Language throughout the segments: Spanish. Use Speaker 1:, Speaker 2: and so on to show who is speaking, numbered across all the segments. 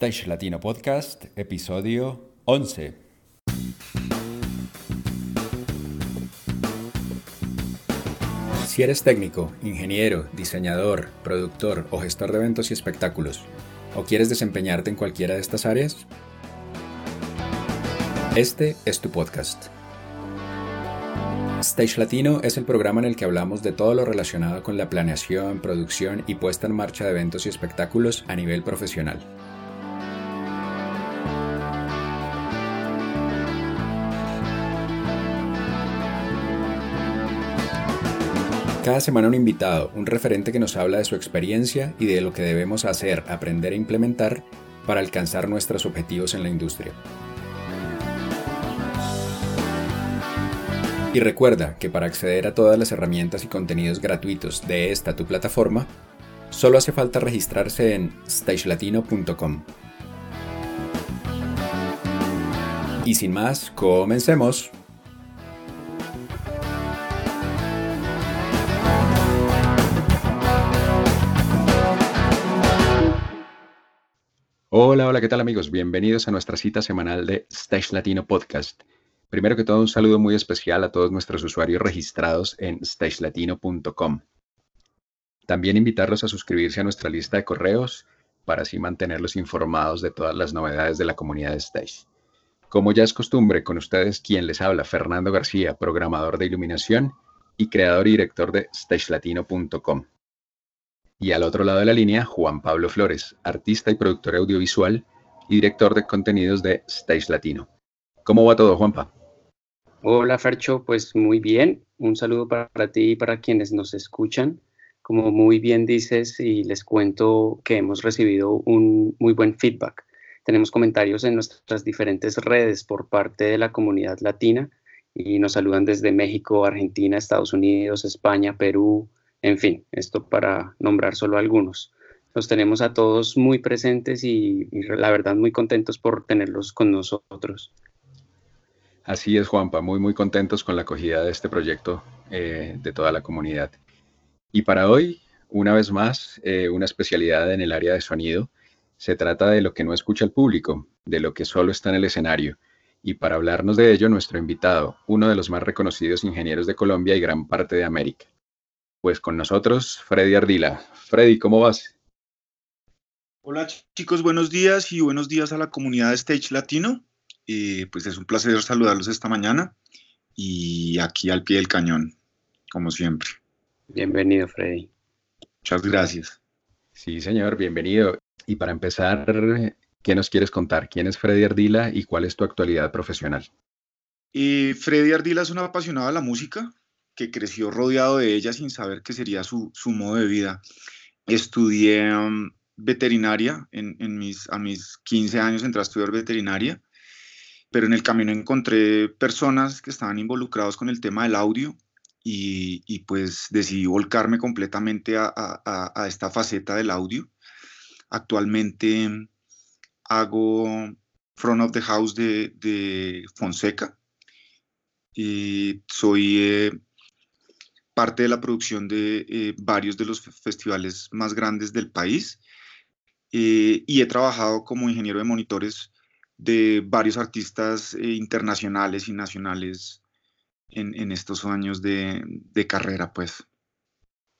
Speaker 1: Stage Latino Podcast, episodio 11. Si eres técnico, ingeniero, diseñador, productor o gestor de eventos y espectáculos, o quieres desempeñarte en cualquiera de estas áreas, este es tu podcast. Stage Latino es el programa en el que hablamos de todo lo relacionado con la planeación, producción y puesta en marcha de eventos y espectáculos a nivel profesional. Cada semana un invitado, un referente que nos habla de su experiencia y de lo que debemos hacer, aprender e implementar para alcanzar nuestros objetivos en la industria. Y recuerda que para acceder a todas las herramientas y contenidos gratuitos de esta tu plataforma, solo hace falta registrarse en stagelatino.com. Y sin más, comencemos. Hola, hola, ¿qué tal amigos? Bienvenidos a nuestra cita semanal de Stage Latino Podcast. Primero que todo, un saludo muy especial a todos nuestros usuarios registrados en stagelatino.com. También invitarlos a suscribirse a nuestra lista de correos para así mantenerlos informados de todas las novedades de la comunidad de Stage. Como ya es costumbre, con ustedes quien les habla, Fernando García, programador de iluminación y creador y director de stagelatino.com. Y al otro lado de la línea, Juan Pablo Flores, artista y productor audiovisual y director de contenidos de Stage Latino. ¿Cómo va todo, Juanpa?
Speaker 2: Hola Fercho, pues muy bien. Un saludo para ti y para quienes nos escuchan. Como muy bien dices y les cuento que hemos recibido un muy buen feedback. Tenemos comentarios en nuestras diferentes redes por parte de la comunidad latina y nos saludan desde México, Argentina, Estados Unidos, España, Perú, en fin, esto para nombrar solo algunos. Los tenemos a todos muy presentes y, la verdad muy contentos por tenerlos con nosotros.
Speaker 1: Así es, Juanpa, muy, muy contentos con la acogida de este proyecto eh, de toda la comunidad. Y para hoy, una vez más, eh, una especialidad en el área de sonido. Se trata de lo que no escucha el público, de lo que solo está en el escenario. Y para hablarnos de ello, nuestro invitado, uno de los más reconocidos ingenieros de Colombia y gran parte de América. Pues con nosotros, Freddy Ardila. Freddy, ¿cómo vas?
Speaker 3: Hola chicos, buenos días y buenos días a la comunidad de Stage Latino. Eh, pues es un placer saludarlos esta mañana y aquí al pie del cañón, como siempre.
Speaker 2: Bienvenido, Freddy.
Speaker 3: Muchas gracias.
Speaker 1: Sí, señor, bienvenido. Y para empezar, ¿qué nos quieres contar? ¿Quién es Freddy Ardila y cuál es tu actualidad profesional?
Speaker 3: Eh, Freddy Ardila es un apasionado de la música que creció rodeado de ella sin saber qué sería su, su modo de vida. Estudié um, veterinaria en, en, mis, a mis 15 años, entré a estudiar veterinaria pero en el camino encontré personas que estaban involucrados con el tema del audio y, y pues decidí volcarme completamente a, a, esta faceta del audio. Actualmente hago Front of the House de, de Fonseca y soy eh, parte de la producción de eh, varios de los festivales más grandes del país eh, y he trabajado como ingeniero de monitores de varios artistas eh, internacionales y nacionales en, estos años de, de, carrera, pues.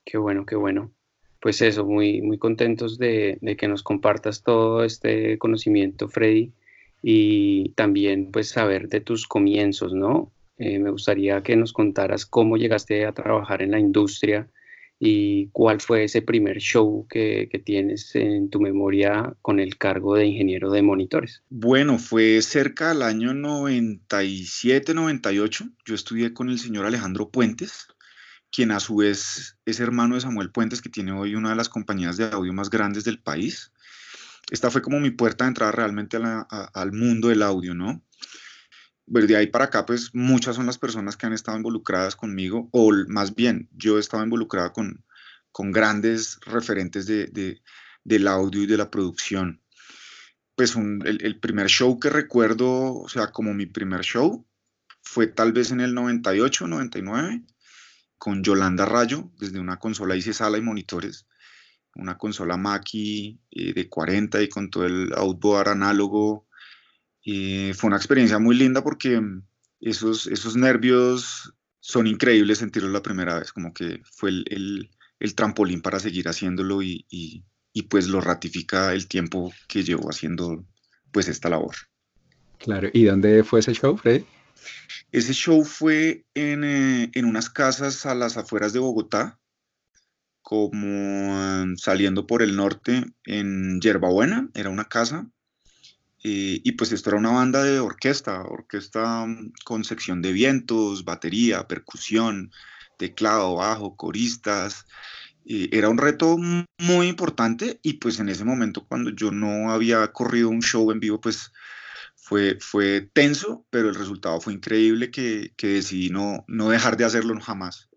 Speaker 2: Qué bueno, qué bueno. Pues eso, muy, muy contentos de, de, que nos compartas todo este conocimiento, Freddy, y también pues saber de tus comienzos, ¿no? Eh, me gustaría que nos contaras cómo llegaste a trabajar en la industria y cuál fue ese primer show que, que, tienes en tu memoria con el cargo de ingeniero de monitores.
Speaker 3: Bueno, fue cerca del año 97, 98. Yo estudié con el señor Alejandro Puentes, quien a su vez es hermano de Samuel Puentes, que tiene hoy una de las compañías de audio más grandes del país. Esta fue como mi puerta de entrada realmente al mundo del audio, ¿no? De ahí para acá, pues muchas son las personas que han estado involucradas conmigo, o más bien, yo he estado involucrada con, con grandes referentes de, de, del audio y de la producción. Pues un, el, el, primer show que recuerdo, o sea, como mi primer show, fue tal vez en el 98, 99, con Yolanda Rayo, desde una consola hice sala y monitores, una consola Mackie eh, de 40 y con todo el outboard análogo. Fue una experiencia muy linda porque esos, esos nervios son increíbles sentirlos la primera vez, como que fue el, el, trampolín para seguir haciéndolo y, y, y, pues lo ratifica el tiempo que llevo haciendo pues esta labor.
Speaker 1: Claro, ¿y dónde fue ese show, Freddy?
Speaker 3: Ese show fue en, eh, en unas casas a las afueras de Bogotá, como em, saliendo por el norte en Yerbabuena, era una casa. Eh, y pues esto era una banda de orquesta, orquesta mm, con sección de vientos, batería, percusión, teclado, bajo, coristas. Eh, era un reto muy importante y pues en ese momento cuando yo no había corrido un show en vivo, pues fue, fue tenso, pero el resultado fue increíble que, que decidí no, no dejar de hacerlo jamás.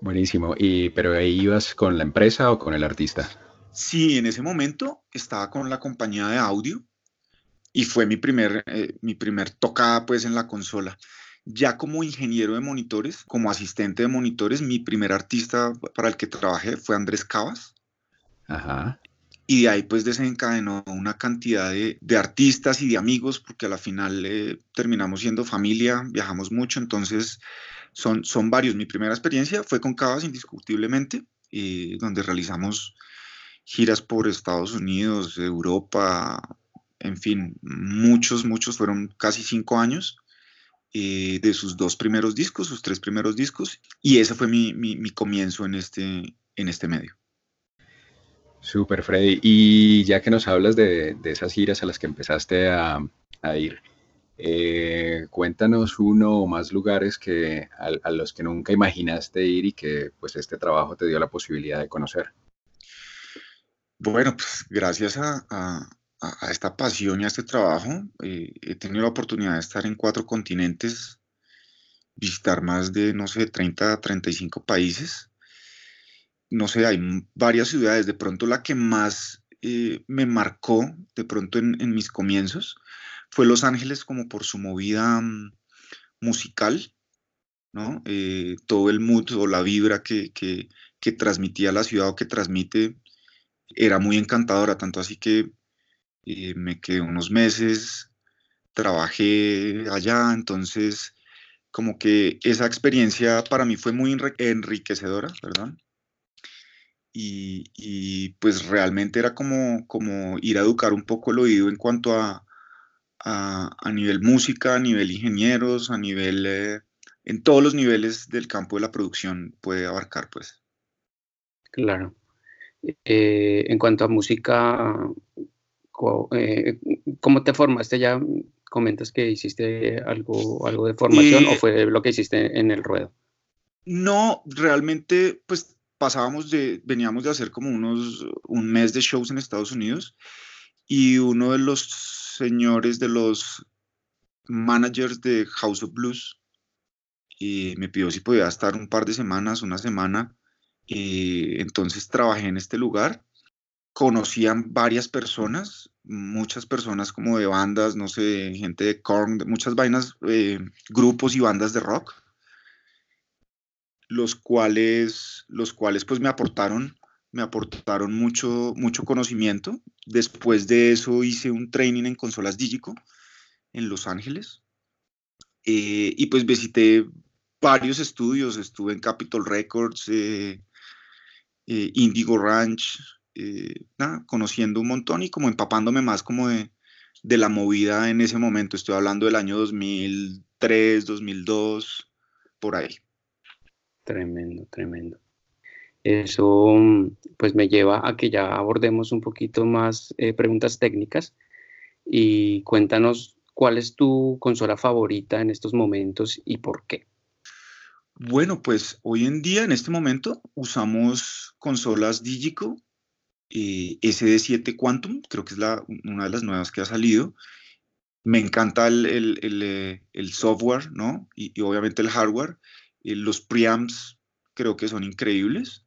Speaker 1: Buenísimo. ¿Y pero ahí ibas con la empresa o con el artista?
Speaker 3: Sí, en ese momento estaba con la compañía de audio y fue mi primer, eh, mi primer tocada pues en la consola. Ya como ingeniero de monitores, como asistente de monitores, mi primer artista para el que trabajé fue Andrés Cavas. Ajá. Y de ahí pues desencadenó una cantidad de, de artistas y de amigos, porque a la final eh, terminamos siendo familia, viajamos mucho, entonces son, son varios. Mi primera experiencia fue con Cavas, indiscutiblemente, eh, donde realizamos giras por Estados Unidos, Europa, en fin, muchos, muchos, fueron casi cinco años eh, de sus dos primeros discos, sus tres primeros discos, y ese fue mi, mi, comienzo en este, en este medio.
Speaker 1: Súper, Freddy. Y ya que nos hablas de, de, esas giras a las que empezaste a, a ir, eh, cuéntanos uno o más lugares que, a, los que nunca imaginaste ir y que pues este trabajo te dio la posibilidad de conocer.
Speaker 3: Bueno, pues gracias a, esta pasión y a este trabajo eh, he tenido la oportunidad de estar en cuatro continentes, visitar más de, no sé, 30, 35 países. No sé, hay varias ciudades. De pronto la que más eh, me marcó, de pronto en, mis comienzos, fue Los Ángeles como por su movida mm, musical, ¿no? Eh, todo el mood o la vibra que, transmitía la ciudad o que transmite era muy encantadora, tanto así que eh, me quedé unos meses, trabajé allá, entonces como que esa experiencia para mí fue muy enriquecedora, ¿verdad? Y, y, pues realmente era como, como ir a educar un poco el oído en cuanto a, a, nivel música, a nivel ingenieros, a nivel, eh, en todos los niveles del campo de la producción puede abarcar, pues.
Speaker 2: Claro. Eh, en cuanto a música, eh, ¿cómo te formaste? Ya comentas que hiciste algo, algo de formación o fue lo que hiciste en el ruedo.
Speaker 3: No, realmente, pues pasábamos de, veníamos de hacer como unos, un mes de shows en Estados Unidos y uno de los señores de los managers de House of Blues y me pidió si podía estar un par de semanas, una semana. Y entonces trabajé en este lugar. Conocían varias personas, muchas personas como de bandas, no sé, gente de Korn, muchas vainas, eh, grupos y bandas de rock, los cuales, los cuales pues me aportaron me aportaron mucho, mucho conocimiento. Después de eso hice un training en consolas Digico en Los Ángeles. Eh, y pues visité varios estudios, estuve en Capitol Records, eh, Indigo Ranch, conociendo un montón y como empapándome más como de, de la movida en ese momento. Estoy hablando del año 2003, 2002, por ahí.
Speaker 2: Tremendo, tremendo. Eso pues me lleva a que ya abordemos un poquito más eh, preguntas técnicas y cuéntanos cuál es tu consola favorita en estos momentos y por qué.
Speaker 3: Bueno, pues hoy en día, en este momento, usamos consolas Digico eh, SD7 Quantum, creo que es la, una de las nuevas que ha salido. Me encanta el, el, eh, software, ¿no? Y, obviamente el hardware. los preamps creo que son increíbles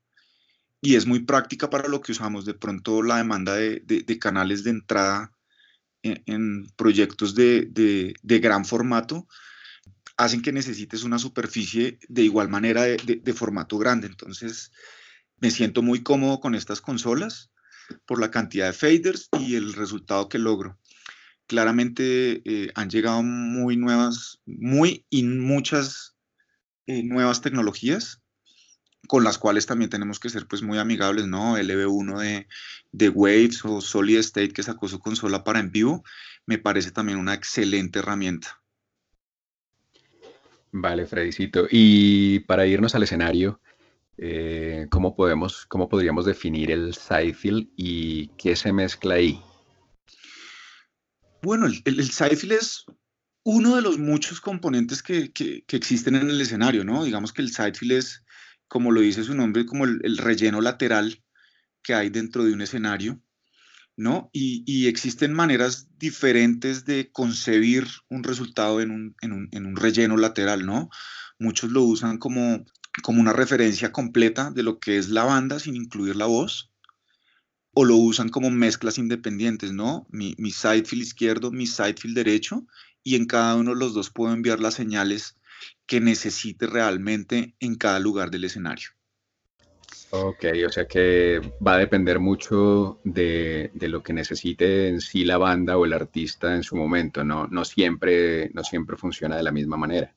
Speaker 3: y es muy práctica para lo que usamos. De pronto la demanda de, canales de entrada en, proyectos de, gran formato hacen que necesites una superficie de igual manera de, formato grande. Entonces me siento muy cómodo con estas consolas. Por la cantidad de faders y el resultado que logro. Claramente eh, han llegado muy nuevas, muy y muchas eh, nuevas tecnologías con las cuales también tenemos que ser pues muy amigables, ¿no? LB1 de, de Waves o Solid State que sacó su consola para en vivo, me parece también una excelente herramienta.
Speaker 1: Vale, Fredicito. Y para irnos al escenario, eh, ¿cómo, podemos, ¿cómo podríamos definir el sidefield y qué se mezcla ahí?
Speaker 3: Bueno, el, el, es uno de los muchos componentes que, que, existen en el escenario, ¿no? Digamos que el sidefield es como lo dice su nombre, como el, relleno lateral que hay dentro de un escenario, ¿no? Y, existen maneras diferentes de concebir un resultado en un, relleno lateral, ¿no? Muchos lo usan como, como una referencia completa de lo que es la banda sin incluir la voz, o lo usan como mezclas independientes, ¿no? Mi, mi sidefield izquierdo, mi sidefield derecho, y en cada uno de los dos puedo enviar las señales que necesite realmente en cada lugar del escenario.
Speaker 1: Ok, o sea que va a depender mucho de, lo que necesite en sí la banda o el artista en su momento, no, no, siempre, no siempre funciona de la misma manera.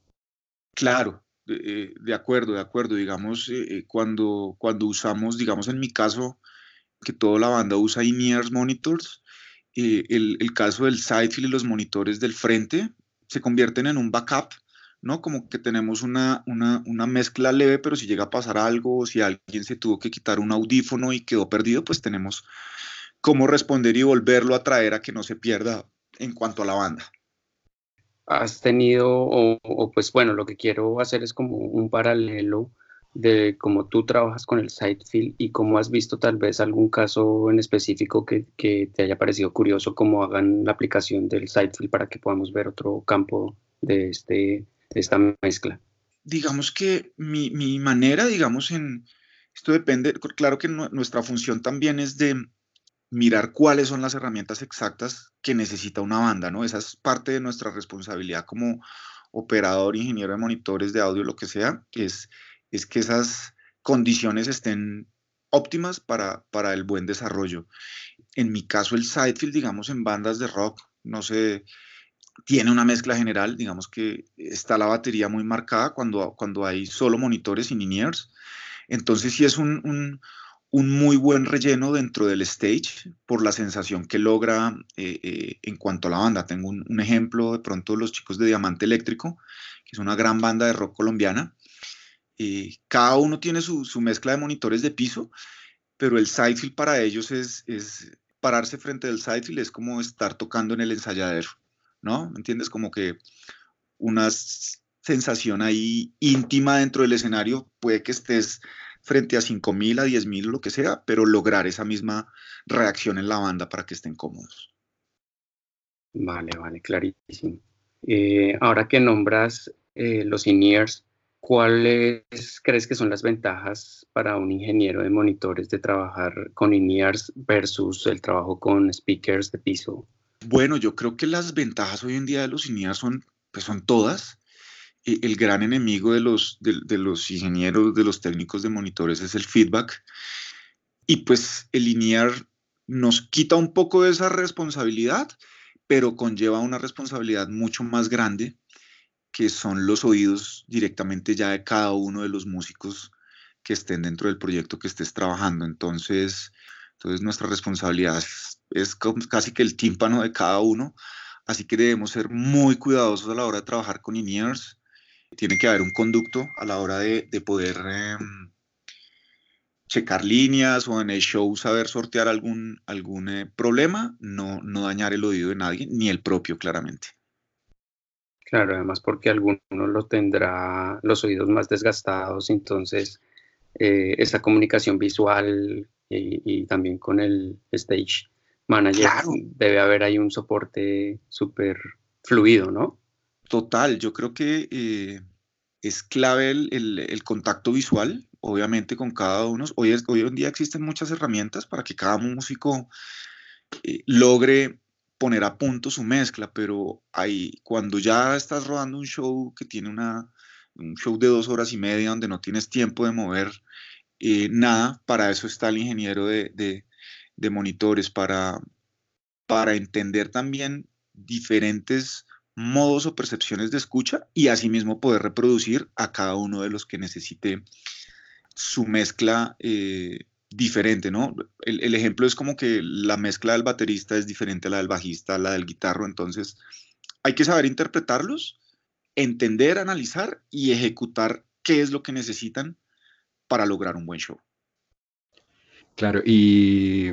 Speaker 3: Claro, de, eh, acuerdo, de acuerdo. Digamos, eh, eh, cuando, cuando usamos, digamos en mi caso, que toda la banda usa in-ears monitors, el, el, caso del sidefield y los monitores del frente se convierten en un backup ¿no? Como que tenemos una, una, mezcla leve, pero si llega a pasar algo, si alguien se tuvo que quitar un audífono y quedó perdido, pues tenemos cómo responder y volverlo a traer a que no se pierda en cuanto a la banda.
Speaker 2: Has tenido, o, pues bueno, lo que quiero hacer es como un paralelo de cómo tú trabajas con el Sidefield y cómo has visto tal vez algún caso en específico que, que te haya parecido curioso, cómo hagan la aplicación del Sidefield para que podamos ver otro campo de este esta mezcla?
Speaker 3: Digamos que mi, manera, digamos, en esto depende, claro que nuestra función también es de mirar cuáles son las herramientas exactas que necesita una banda, ¿no? Esa es parte de nuestra responsabilidad como operador, ingeniero de monitores de audio, lo que sea, es, es que esas condiciones estén óptimas para, para el buen desarrollo. En mi caso, el sidefield, digamos, en bandas de rock, no sé, tiene una mezcla general, digamos que está la batería muy marcada cuando, cuando hay solo monitores y in-ears. Entonces sí es un, muy buen relleno dentro del stage por la sensación que logra eh, eh, en cuanto a la banda. Tengo un, ejemplo de pronto los chicos de Diamante Eléctrico, que es una gran banda de rock colombiana. Eh, cada uno tiene su, mezcla de monitores de piso, pero el sidefield para ellos es, es pararse frente al sidefield, es como estar tocando en el ensayadero. ¿no? ¿Me entiendes? Como que una sensación ahí íntima dentro del escenario, puede que estés frente a 5.000, a 10.000, lo que sea, pero lograr esa misma reacción en la banda para que estén cómodos.
Speaker 2: Vale, vale, clarísimo. Eh, ahora que nombras eh, los in-ears, ¿cuáles crees que son las ventajas para un ingeniero de monitores de trabajar con in-ears versus el trabajo con speakers de piso?
Speaker 3: Bueno, yo creo que las ventajas hoy en día de los INEAR son, pues son todas. E, el gran enemigo de los, de, los ingenieros, de los técnicos de monitores es el feedback. Y pues el INEAR nos quita un poco de esa responsabilidad, pero conlleva una responsabilidad mucho más grande, que son los oídos directamente ya de cada uno de los músicos que estén dentro del proyecto que estés trabajando. Entonces, entonces nuestra responsabilidad es, casi que el tímpano de cada uno, así que debemos ser muy cuidadosos a la hora de trabajar con in-ears. Tiene que haber un conducto a la hora de, poder em, checar líneas o en el show saber sortear algún, algún eh, problema, no, no dañar el oído de nadie, ni el propio claramente.
Speaker 2: Claro, además porque alguno lo tendrá los oídos más desgastados, entonces eh, esa comunicación visual y, también con el stage manager debe haber ahí un soporte súper fluido, ¿no?
Speaker 3: Total, yo creo que eh, es clave el, contacto visual, obviamente con cada uno. Hoy, en día existen muchas herramientas para que cada músico eh, logre poner a punto su mezcla, pero ahí, cuando ya estás rodando un show que tiene una, un show de dos horas y media donde no tienes tiempo de mover nada, para eso está el ingeniero de, de monitores, para, para entender también diferentes modos o percepciones de escucha y asimismo poder reproducir a cada uno de los que necesite su mezcla eh, diferente, ¿no? El, ejemplo es como que la mezcla del baterista es diferente a la del bajista, a la del guitarro, entonces hay que saber interpretarlos, entender, analizar y ejecutar qué es lo que necesitan para lograr un buen show.
Speaker 1: Claro, y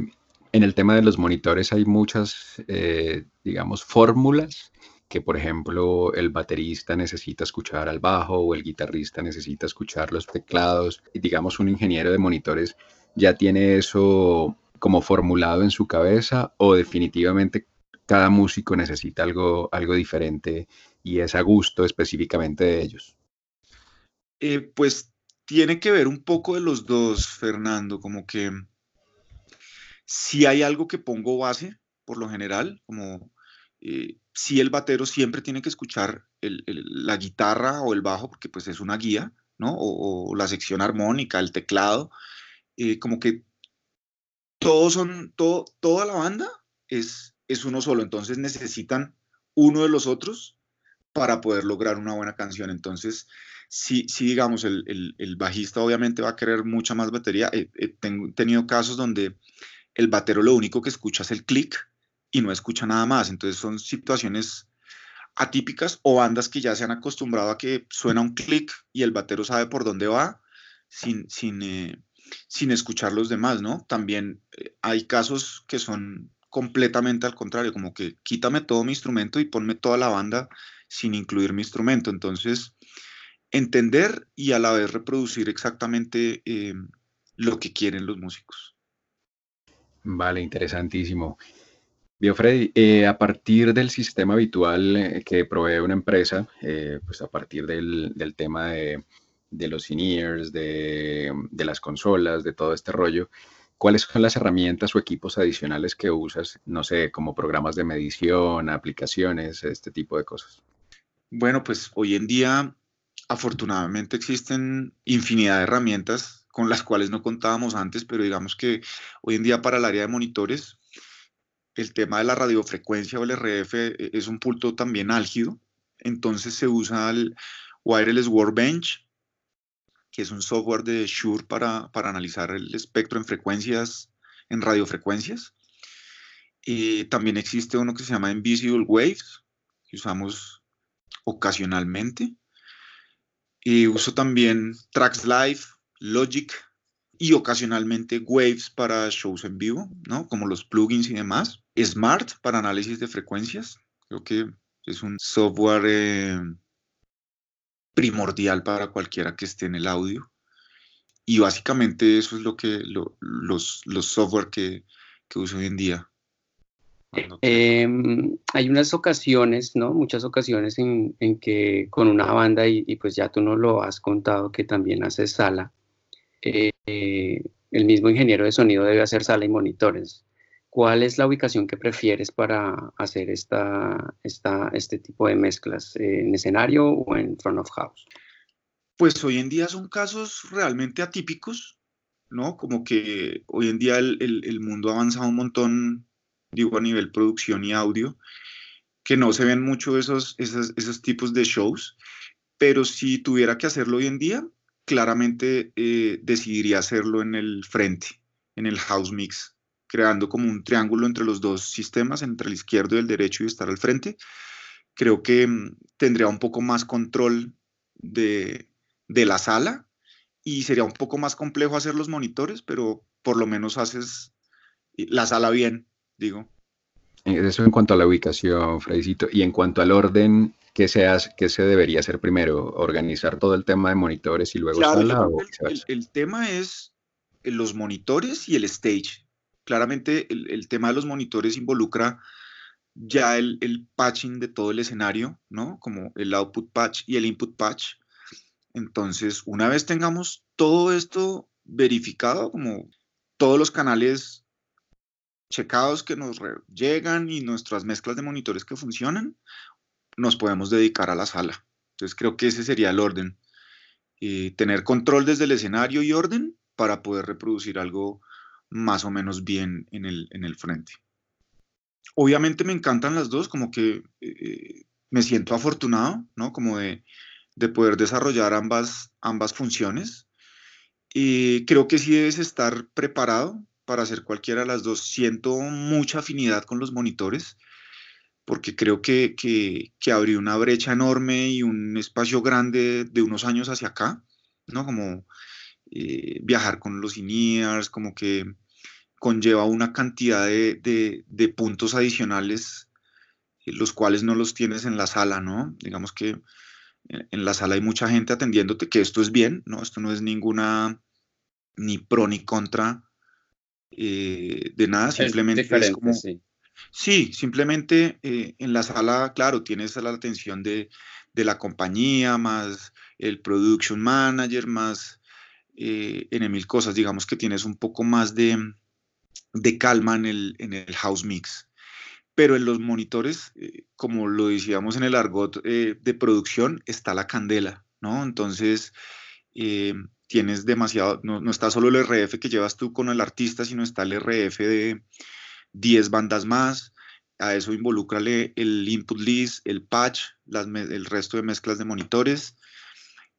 Speaker 1: en el tema de los monitores hay muchas, eh, digamos, fórmulas que por ejemplo el baterista necesita escuchar al bajo o el guitarrista necesita escuchar los teclados. Y digamos un ingeniero de monitores ya tiene eso como formulado en su cabeza o definitivamente cada músico necesita algo, algo diferente y es a gusto específicamente de ellos.
Speaker 3: Eh, pues tiene que ver un poco de los dos, Fernando, como que si hay algo que pongo base, por lo general, como eh, si el batero siempre tiene que escuchar la guitarra o el bajo, porque pues es una guía, ¿no? O, la sección armónica, el teclado, eh, como que todos son, toda la banda es, es uno solo, entonces necesitan uno de los otros para poder lograr una buena canción. Entonces, si, si digamos, el, el, bajista obviamente va a querer mucha más batería. He, he tenido casos donde el batero lo único que escucha es el clic y no escucha nada más. Entonces son situaciones atípicas o bandas que ya se han acostumbrado a que suena un clic y el batero sabe por dónde va sin, sin, eh, sin escuchar los demás, ¿no? También eh, hay casos que son completamente al contrario, como que quítame todo mi instrumento y ponme toda la banda sin incluir mi instrumento. Entonces, entender y a la vez reproducir exactamente eh, lo que quieren los músicos.
Speaker 1: Vale, interesantísimo. Biofreddy, eh, a partir del sistema habitual eh, que provee una empresa, eh, pues a partir del, tema de, los in-ears, de, las consolas, de todo este rollo, ¿cuáles son las herramientas o equipos adicionales que usas, no sé, como programas de medición, aplicaciones, este tipo de cosas?
Speaker 3: Bueno, pues hoy en día afortunadamente existen infinidad de herramientas con las cuales no contábamos antes, pero digamos que hoy en día para el área de monitores el tema de la radiofrecuencia o el RF e, es un punto también álgido, entonces se usa el Wireless Workbench, que es un software de Shure para, analizar el espectro en frecuencias, en radiofrecuencias. y también existe uno que se llama Invisible Waves, que usamos ocasionalmente. Y uso también Tracks Live, Logic y ocasionalmente Waves para shows en vivo, ¿no? Como los plugins y demás. Smart para análisis de frecuencias. Creo que es un software eh, primordial para cualquiera que esté en el audio. Y básicamente eso es lo que los, los software que, uso hoy en día.
Speaker 2: Em, hay unas ocasiones, ¿no? Muchas ocasiones en, que con una banda, y, pues ya tú nos lo has contado que también haces sala, eh, el mismo ingeniero de sonido debe hacer sala y monitores. ¿Cuál es la ubicación que prefieres para hacer esta, este tipo de mezclas? ¿En escenario o en front of house?
Speaker 3: Pues hoy en día son casos realmente atípicos, ¿no? Como que hoy en día el, el, mundo ha avanzado un montón, digo, a nivel producción y audio, que no se ven mucho esos, esos, esos tipos de shows, pero si tuviera que hacerlo hoy en día, claramente eh, decidiría hacerlo en el frente, en el house mix, creando como un triángulo entre los dos sistemas, entre el izquierdo y el derecho y estar al frente, creo que mm, tendría un poco más control de, la sala y sería un poco más complejo hacer los monitores, pero por lo menos haces la sala bien, digo.
Speaker 1: Eso en cuanto a la ubicación, Fredicito. Y en cuanto al orden, ¿qué se, hace, qué se debería hacer primero? ¿Organizar todo el tema de monitores y luego sala?
Speaker 3: el, el, tema es los monitores y el stage claramente el, tema de los monitores involucra ya el, patching de todo el escenario, ¿no? Como el output patch y el input patch. Entonces, una vez tengamos todo esto verificado, como todos los canales checados que nos llegan y nuestras mezclas de monitores que funcionan, nos podemos dedicar a la sala. Entonces, creo que ese sería el orden. Eh, tener control desde el escenario y orden para poder reproducir algo más o menos bien en el, en el frente. Obviamente me encantan las dos, como que eh, me siento afortunado, ¿no? Como de, de, poder desarrollar ambas, ambas funciones. Y creo que sí debes estar preparado para hacer cualquiera de las dos. Siento mucha afinidad con los monitores porque creo que, que, que abrió una brecha enorme y un espacio grande de unos años hacia acá, ¿no? Como eh, viajar con los in como que conlleva una cantidad de, de, puntos adicionales, eh, los cuales no los tienes en la sala, ¿no? Digamos que en, la sala hay mucha gente atendiéndote, que esto es bien, ¿no? Esto no es ninguna ni pro ni contra eh, de nada, simplemente es, como... Sí. simplemente en la sala, claro, tienes la atención de, de, la compañía, más el production manager, más eh, en mil cosas, digamos que tienes un poco más de, de calma en el, en el, house mix. Pero en los monitores, eh, como lo decíamos en el argot eh, de producción, está la candela, ¿no? Entonces, tienes demasiado, no, no, está solo el RF que llevas tú con el artista, sino está el RF de 10 bandas más. A eso involúcrale el input list, el patch, el resto de mezclas de monitores.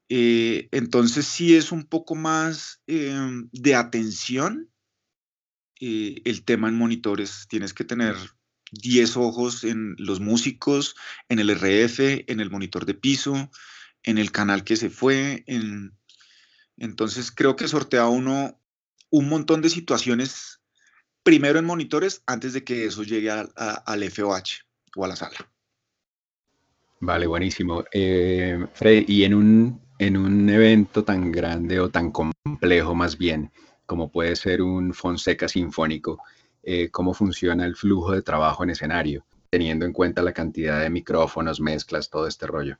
Speaker 3: Eh, entonces sí es un poco más em, de atención eh, el tema en monitores. Tienes que tener 10 ojos en los músicos, en el RF, en el monitor de piso, en el canal que se fue. En... Entonces creo que sortea uno un montón de situaciones primero en monitores antes de que eso llegue al FOH o a la sala.
Speaker 1: Vale, buenísimo. Eh, y en un, en un evento tan grande o tan complejo más bien, como puede ser un Fonseca Sinfónico, eh, ¿cómo funciona el flujo de trabajo en escenario, teniendo en cuenta la cantidad de micrófonos, mezclas, todo este rollo?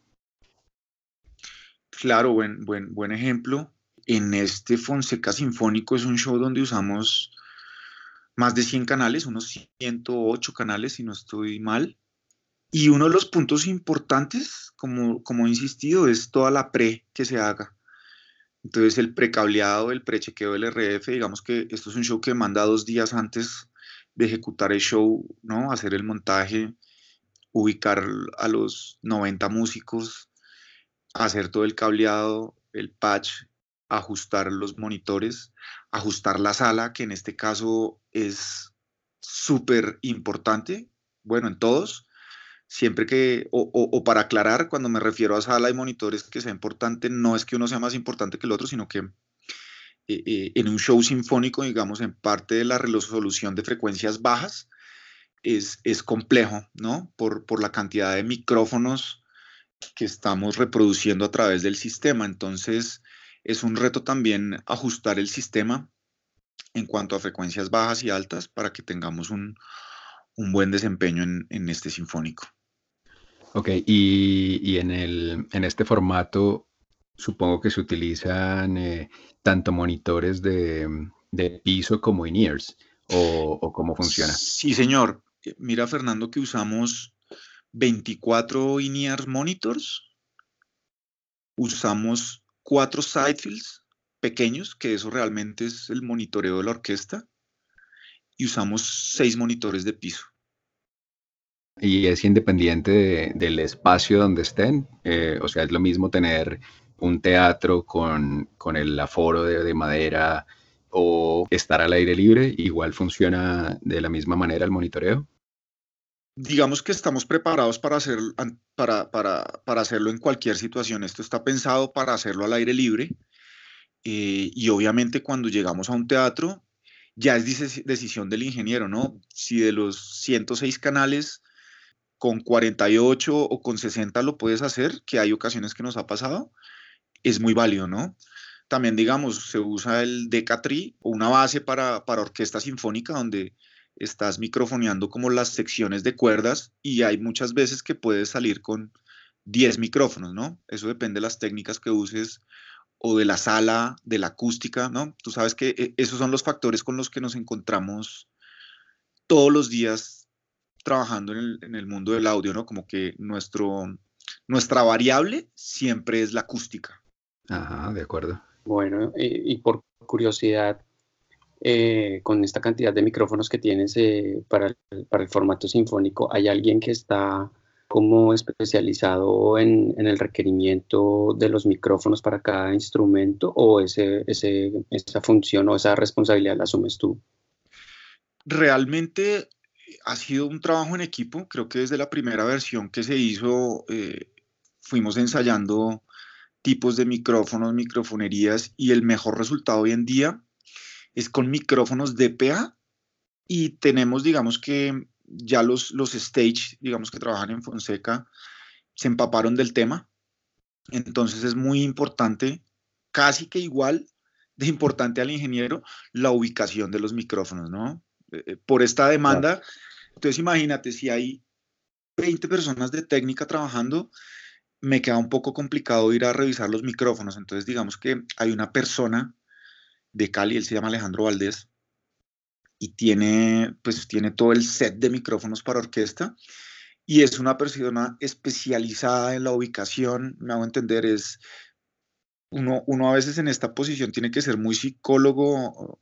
Speaker 3: Claro, buen, buen, buen ejemplo. En este Fonseca Sinfónico es un show donde usamos más de 100 canales, unos 108 canales si no estoy mal. Y uno de los puntos importantes, como, como he insistido, es toda la pre que se haga. Entonces el precableado, el prechequeo del RF, digamos que esto es un show que manda dos días antes de ejecutar el show, ¿no? Hacer el montaje, ubicar a los 90 músicos, hacer todo el cableado, el patch, ajustar los monitores, ajustar la sala, que en este caso es súper importante, bueno, en todos, siempre que, o, para aclarar, cuando me refiero a sala y monitores que sea importante, no es que uno sea más importante que el otro, sino que eh, eh, en un show sinfónico, digamos, en parte de la resolución de frecuencias bajas, es, es complejo, ¿no? Por, por la cantidad de micrófonos que estamos reproduciendo a través del sistema. Entonces, es un reto también ajustar el sistema en cuanto a frecuencias bajas y altas para que tengamos un, un buen desempeño en, en este sinfónico.
Speaker 1: Ok, y, en, el, en este formato supongo que se utilizan eh, tanto monitores de, piso como in-ears, o, cómo funciona.
Speaker 3: Sí, señor. Eh, mira, Fernando, que usamos 24 in-ears monitors, usamos cuatro sidefields pequeños, que eso realmente es el monitoreo de la orquesta, y usamos seis monitores de piso.
Speaker 1: Y es independiente del espacio donde estén. Eh, o sea, es lo mismo tener un teatro con, el aforo de, madera o estar al aire libre. Igual funciona de la misma manera el monitoreo.
Speaker 3: Digamos que estamos preparados para, hacer, para, para, hacerlo en cualquier situación. Esto está pensado para hacerlo al aire libre. Eh, y obviamente cuando llegamos a un teatro, ya es decisión del ingeniero, ¿no? Si de los 106 canales con 48 o con 60 lo puedes hacer, que hay ocasiones que nos ha pasado, es muy válido, ¿no? También, digamos, se usa el Decatri o una base para, para orquesta sinfónica donde estás microfoneando como las secciones de cuerdas y hay muchas veces que puedes salir con 10 micrófonos, ¿no? Eso depende de las técnicas que uses o de la sala, de la acústica, ¿no? Tú sabes que eh, esos son los factores con los que nos encontramos todos los días trabajando en el, mundo del audio, ¿no? Como que nuestro, nuestra variable siempre es la acústica.
Speaker 1: Ajá, de acuerdo.
Speaker 2: Bueno, y, por curiosidad, eh, con esta cantidad de micrófonos que tienes eh, para, el, para, el, formato sinfónico, ¿hay alguien que está como especializado en, en, el requerimiento de los micrófonos para cada instrumento o ese, ese, esa función o esa responsabilidad la asumes tú?
Speaker 3: Realmente ha sido un trabajo en equipo, creo que desde la primera versión que se hizo eh, fuimos ensayando tipos de micrófonos, microfonerías y el mejor resultado hoy en día es con micrófonos DPA y tenemos, digamos que ya los, los stage, digamos que trabajan en Fonseca, se empaparon del tema. Entonces es muy importante, casi que igual de importante al ingeniero, la ubicación de los micrófonos, ¿no? Eh, por esta demanda. Entonces imagínate, si hay 20 personas de técnica trabajando, me queda un poco complicado ir a revisar los micrófonos. Entonces digamos que hay una persona de Cali, él se llama Alejandro Valdés, y tiene, pues, tiene todo el set de micrófonos para orquesta y es una persona especializada en la ubicación, me hago entender, es uno, uno a veces en esta posición tiene que ser muy psicólogo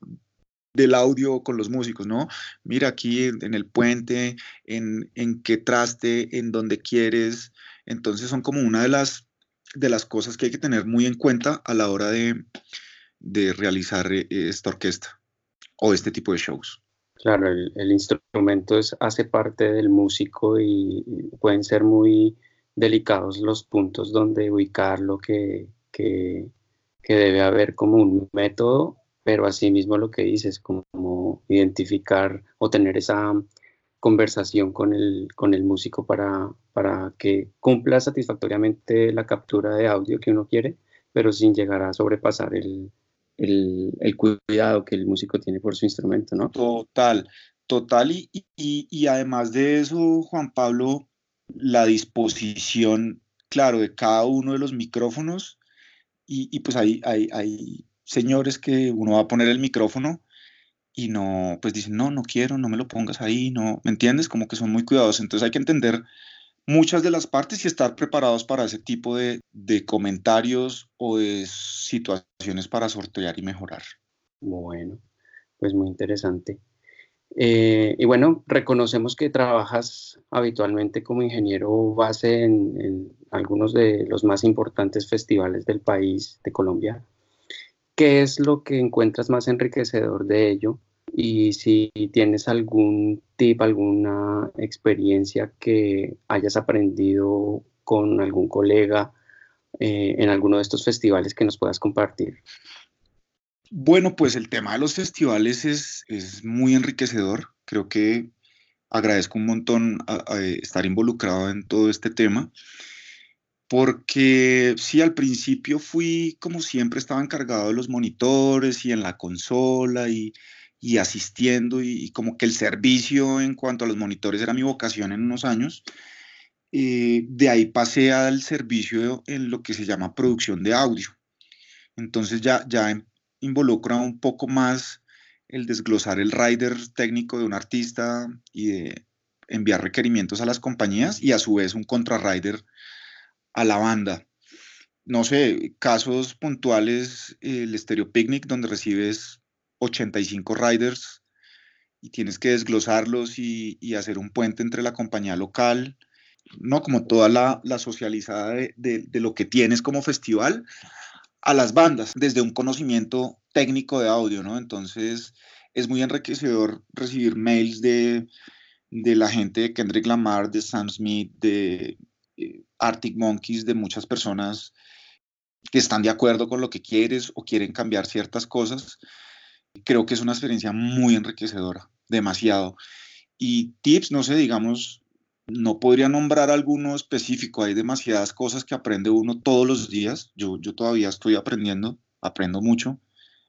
Speaker 3: del audio con los músicos, ¿no? Mira aquí en, el puente, en, en, qué traste, en donde quieres. Entonces son como una de las, de las cosas que hay que tener muy en cuenta a la hora de, de realizar eh, esta orquesta o este tipo de shows.
Speaker 2: Claro, el, instrumento es, hace parte del músico y, pueden ser muy delicados los puntos donde ubicarlo, que, que, que debe haber como un método, pero asimismo lo que dices, como identificar o tener esa conversación con el, con el músico para, para que cumpla satisfactoriamente la captura de audio que uno quiere, pero sin llegar a sobrepasar el, el, cuidado que el músico tiene por su instrumento, ¿no?
Speaker 3: Total, total. Y, y, además de eso, Juan Pablo, la disposición, claro, de cada uno de los micrófonos. Y, y pues hay, hay, hay señores que uno va a poner el micrófono y no, pues dicen, no, no quiero, no me lo pongas ahí, no, ¿me entiendes? Como que son muy cuidadosos. Entonces hay que entender muchas de las partes y estar preparados para ese tipo de, comentarios o de situaciones para sortear y mejorar.
Speaker 2: Bueno, pues muy interesante. Eh, y bueno, reconocemos que trabajas habitualmente como ingeniero base en, algunos de los más importantes festivales del país, de Colombia. ¿Qué es lo que encuentras más enriquecedor de ello? y si tienes algún tip, alguna experiencia que hayas aprendido con algún colega eh, en alguno de estos festivales que nos puedas compartir.
Speaker 3: Bueno, pues el tema de los festivales es, es muy enriquecedor. Creo que agradezco un montón estar involucrado en todo este tema, porque sí, al principio fui, como siempre, estaba encargado de los monitores y en la consola y y asistiendo y, como que el servicio en cuanto a los monitores era mi vocación en unos años. Eh, de ahí pasé al servicio en lo que se llama producción de audio. Entonces ya, ya involucra un poco más el desglosar el rider técnico de un artista y enviar requerimientos a las compañías y a su vez un contrarrider a la banda. No sé, casos puntuales, el Stereo Picnic, donde recibes 85 riders y tienes que desglosarlos y, hacer un puente entre la compañía local, ¿no? Como toda la, socializada de, lo que tienes como festival a las bandas, desde un conocimiento técnico de audio, ¿no? Entonces es muy enriquecedor recibir mails de, la gente de Kendrick Lamar, de Sam Smith, de eh, Arctic Monkeys, de muchas personas que están de acuerdo con lo que quieres o quieren cambiar ciertas cosas creo que es una experiencia muy enriquecedora, demasiado. Y tips, no sé, digamos, no podría nombrar alguno específico, hay demasiadas cosas que aprende uno todos los días, yo, yo todavía estoy aprendiendo, aprendo mucho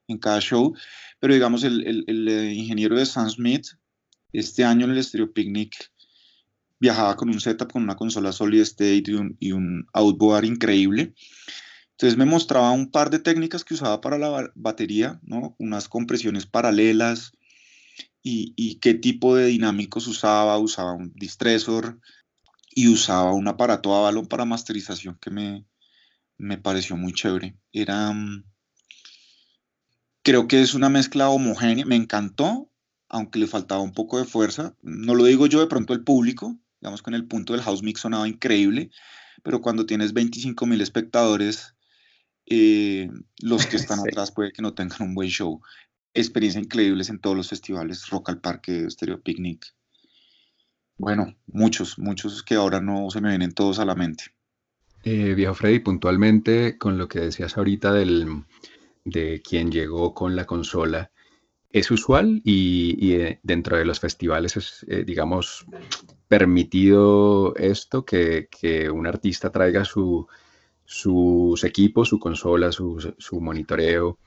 Speaker 3: en cada show, pero digamos, el, el, eh, ingeniero de Sam Smith, este año en el Stereo Picnic, viajaba con un setup, con una consola solid state y un, y un outboard increíble. Entonces me mostraba un par de técnicas que usaba para la batería, ¿no? unas compresiones paralelas y, qué tipo de dinámicos usaba. Usaba un distressor y usaba un aparato Avalon para masterización que me, me pareció muy chévere. Era, mm, creo que es una mezcla homogénea, me encantó, aunque le faltaba un poco de fuerza. No lo digo yo, de pronto el público, digamos que en el punto del house mix sonaba increíble, pero cuando tienes 25 mil espectadores, eh, los que están atrás puede que no tengan un buen show. Experiencias increíbles en todos los festivales, Rock al Parque, Stereo Picnic. Bueno, muchos, muchos que ahora no se me vienen todos a la mente.
Speaker 1: Eh, viejo Freddy, puntualmente con lo que decías ahorita del, de quien llegó con la consola, es usual y, eh, dentro de los festivales es, digamos, permitido esto, que, que, un artista traiga su, sus equipos, su consola, su, su, monitoreo,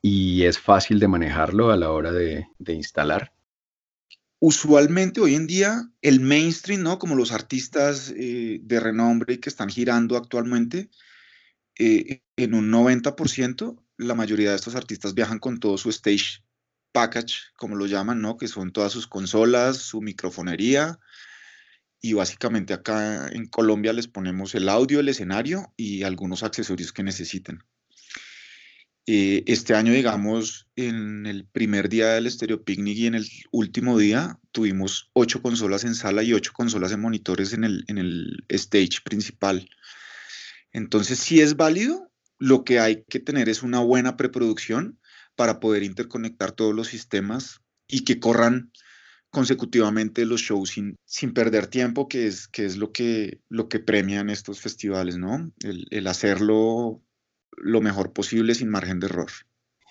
Speaker 1: y es fácil de manejarlo a la hora de, de, instalar.
Speaker 3: Usualmente hoy en día el mainstream, ¿no? Como los artistas eh, de renombre que están girando actualmente, eh, en un 90%, la mayoría de estos artistas viajan con todo su stage package, como lo llaman, ¿no? Que son todas sus consolas, su microfonería, y básicamente acá en Colombia les ponemos el audio, el escenario y algunos accesorios que necesiten. Eh, este año, digamos, en el primer día del Stereo Picnic y en el último día, tuvimos ocho consolas en sala y ocho consolas en monitores en el, en el stage principal. Entonces, si es válido, lo que hay que tener es una buena preproducción para poder interconectar todos los sistemas y que corran consecutivamente los shows sin, sin perder tiempo, que es, que es lo, que, lo que premian estos festivales, ¿no? El, hacerlo lo mejor posible sin margen de error.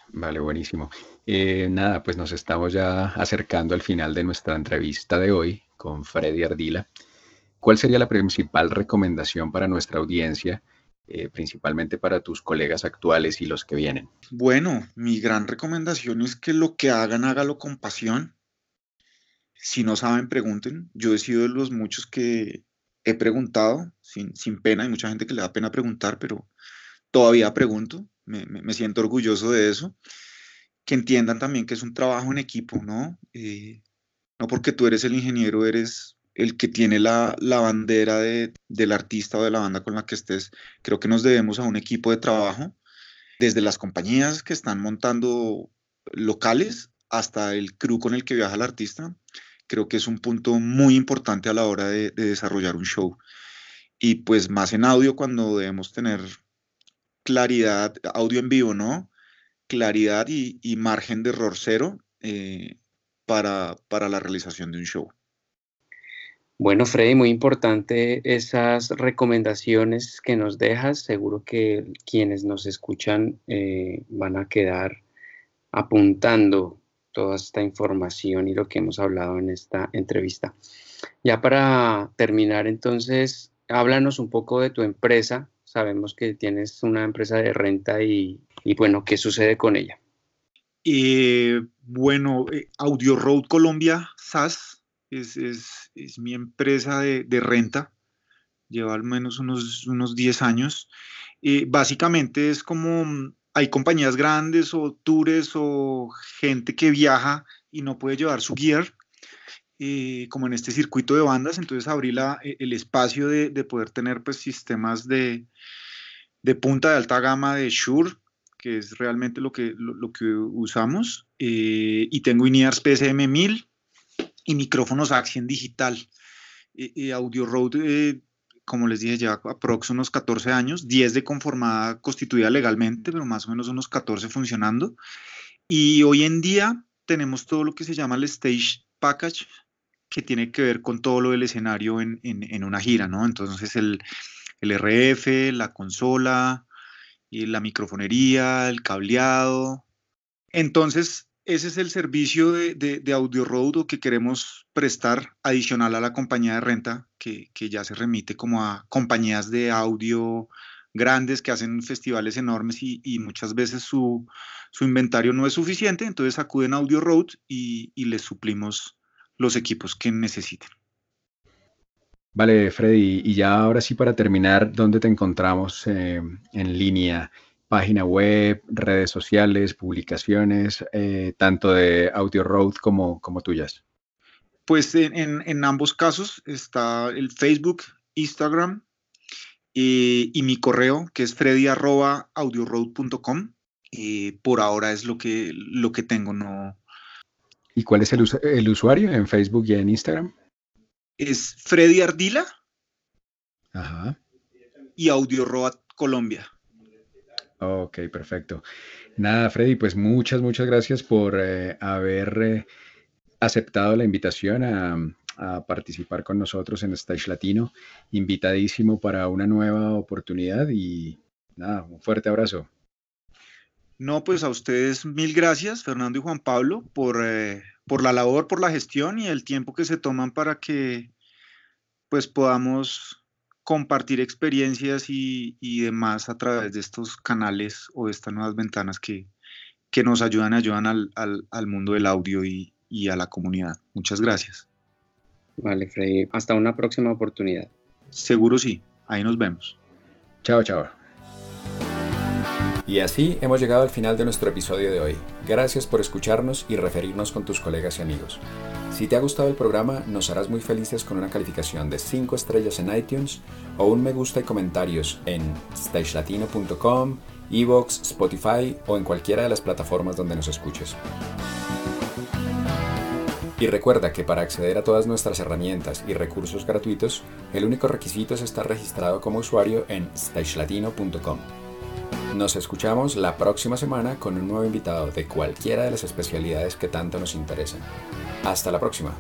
Speaker 1: Vale, buenísimo. Eh, nada, pues nos estamos ya acercando al final de nuestra entrevista de hoy con Freddy Ardila. ¿Cuál sería la principal recomendación para nuestra audiencia, eh, principalmente para tus colegas actuales y los que vienen?
Speaker 3: Bueno, mi gran recomendación es que lo que hagan, hágalo con pasión si no saben, pregunten. Yo he sido de los muchos que he preguntado sin, sin pena. Hay mucha gente que le da pena preguntar, pero todavía pregunto. Me, siento orgulloso de eso. Que entiendan también que es un trabajo en equipo, ¿no? Eh, no porque tú eres el ingeniero, eres el que tiene la, bandera de, del artista o de la banda con la que estés. Creo que nos debemos a un equipo de trabajo, desde las compañías que están montando locales hasta el crew con el que viaja el artista creo que es un punto muy importante a la hora de, desarrollar un show. Y pues más en audio cuando debemos tener claridad, audio en vivo, ¿no? Claridad y, margen de error cero eh, para, para la realización de un show.
Speaker 2: Bueno, Freddy, muy importante esas recomendaciones que nos dejas. Seguro que quienes nos escuchan eh, van a quedar apuntando toda esta información y lo que hemos hablado en esta entrevista. Ya para terminar, entonces, háblanos un poco de tu empresa. Sabemos que tienes una empresa de renta y, bueno, ¿qué sucede con ella?
Speaker 3: Eh, bueno, eh, Audio Road Colombia, SAS, es, es, mi empresa de, de, renta. Lleva al menos unos, unos 10 años. Eh, básicamente es como hay compañías grandes o tours o gente que viaja y no puede llevar su gear, eh, como en este circuito de bandas, entonces abrí la, e, el espacio de, de, poder tener pues sistemas de, de, punta de alta gama de Shure, que es realmente lo que, lo, que usamos, eh, y tengo INEARS PSM 1000 y micrófonos Axion digital. Eh, Audio Road como les dije, lleva aproximadamente unos 14 años, 10 de conformada constituida legalmente, pero más o menos unos 14 funcionando. Y hoy en día tenemos todo lo que se llama el Stage Package, que tiene que ver con todo lo del escenario en, en, una gira, ¿no? Entonces el, el RF, la consola, y la microfonería, el cableado. Entonces, ese es el servicio de, de, Audio Road que queremos prestar adicional a la compañía de renta, que, que, ya se remite como a compañías de audio grandes que hacen festivales enormes y, y muchas veces su, su, inventario no es suficiente, entonces acuden a Audio Road y, y les suplimos los equipos que necesiten.
Speaker 1: Vale, Freddy, y ya ahora sí para terminar, ¿dónde te encontramos eh, en línea? Página web, redes sociales, publicaciones, eh, tanto de Audio Road como, como tuyas?
Speaker 3: Pues en, en, ambos casos está el Facebook, Instagram y, y mi correo que es freddy.audioroad.com eh, por ahora es lo que, lo que tengo, no.
Speaker 1: ¿Y cuál es el, el usuario en Facebook y en Instagram?
Speaker 3: Es Freddy Ardila.
Speaker 1: Ajá.
Speaker 3: Y Audio Road Colombia.
Speaker 1: Ok, perfecto. Nada, Freddy, pues muchas, muchas gracias por eh, haber eh, aceptado la invitación a, participar con nosotros en Stage Latino. Invitadísimo para una nueva oportunidad y nada, un fuerte abrazo.
Speaker 3: No, pues a ustedes mil gracias, Fernando y Juan Pablo, por, eh, por la labor, por la gestión y el tiempo que se toman para que pues podamos compartir experiencias y, y, demás a través de estos canales o de estas nuevas ventanas que, que nos ayudan, ayudan al, al, al mundo del audio y, y, a la comunidad. Muchas gracias.
Speaker 2: Vale, Freddy. Hasta una próxima oportunidad.
Speaker 3: Seguro sí. Ahí nos vemos.
Speaker 1: Chao, chao. Y así hemos llegado al final de nuestro episodio de hoy. Gracias por escucharnos y referirnos con tus colegas y amigos. Si te ha gustado el programa, nos harás muy felices con una calificación de 5 estrellas en iTunes o un me gusta y comentarios en stagelatino.com, Evox, Spotify o en cualquiera de las plataformas donde nos escuches. Y recuerda que para acceder a todas nuestras herramientas y recursos gratuitos, el único requisito es estar registrado como usuario en stagelatino.com. Nos escuchamos la próxima semana con un nuevo invitado de cualquiera de las especialidades que tanto nos interesan. Hasta la próxima.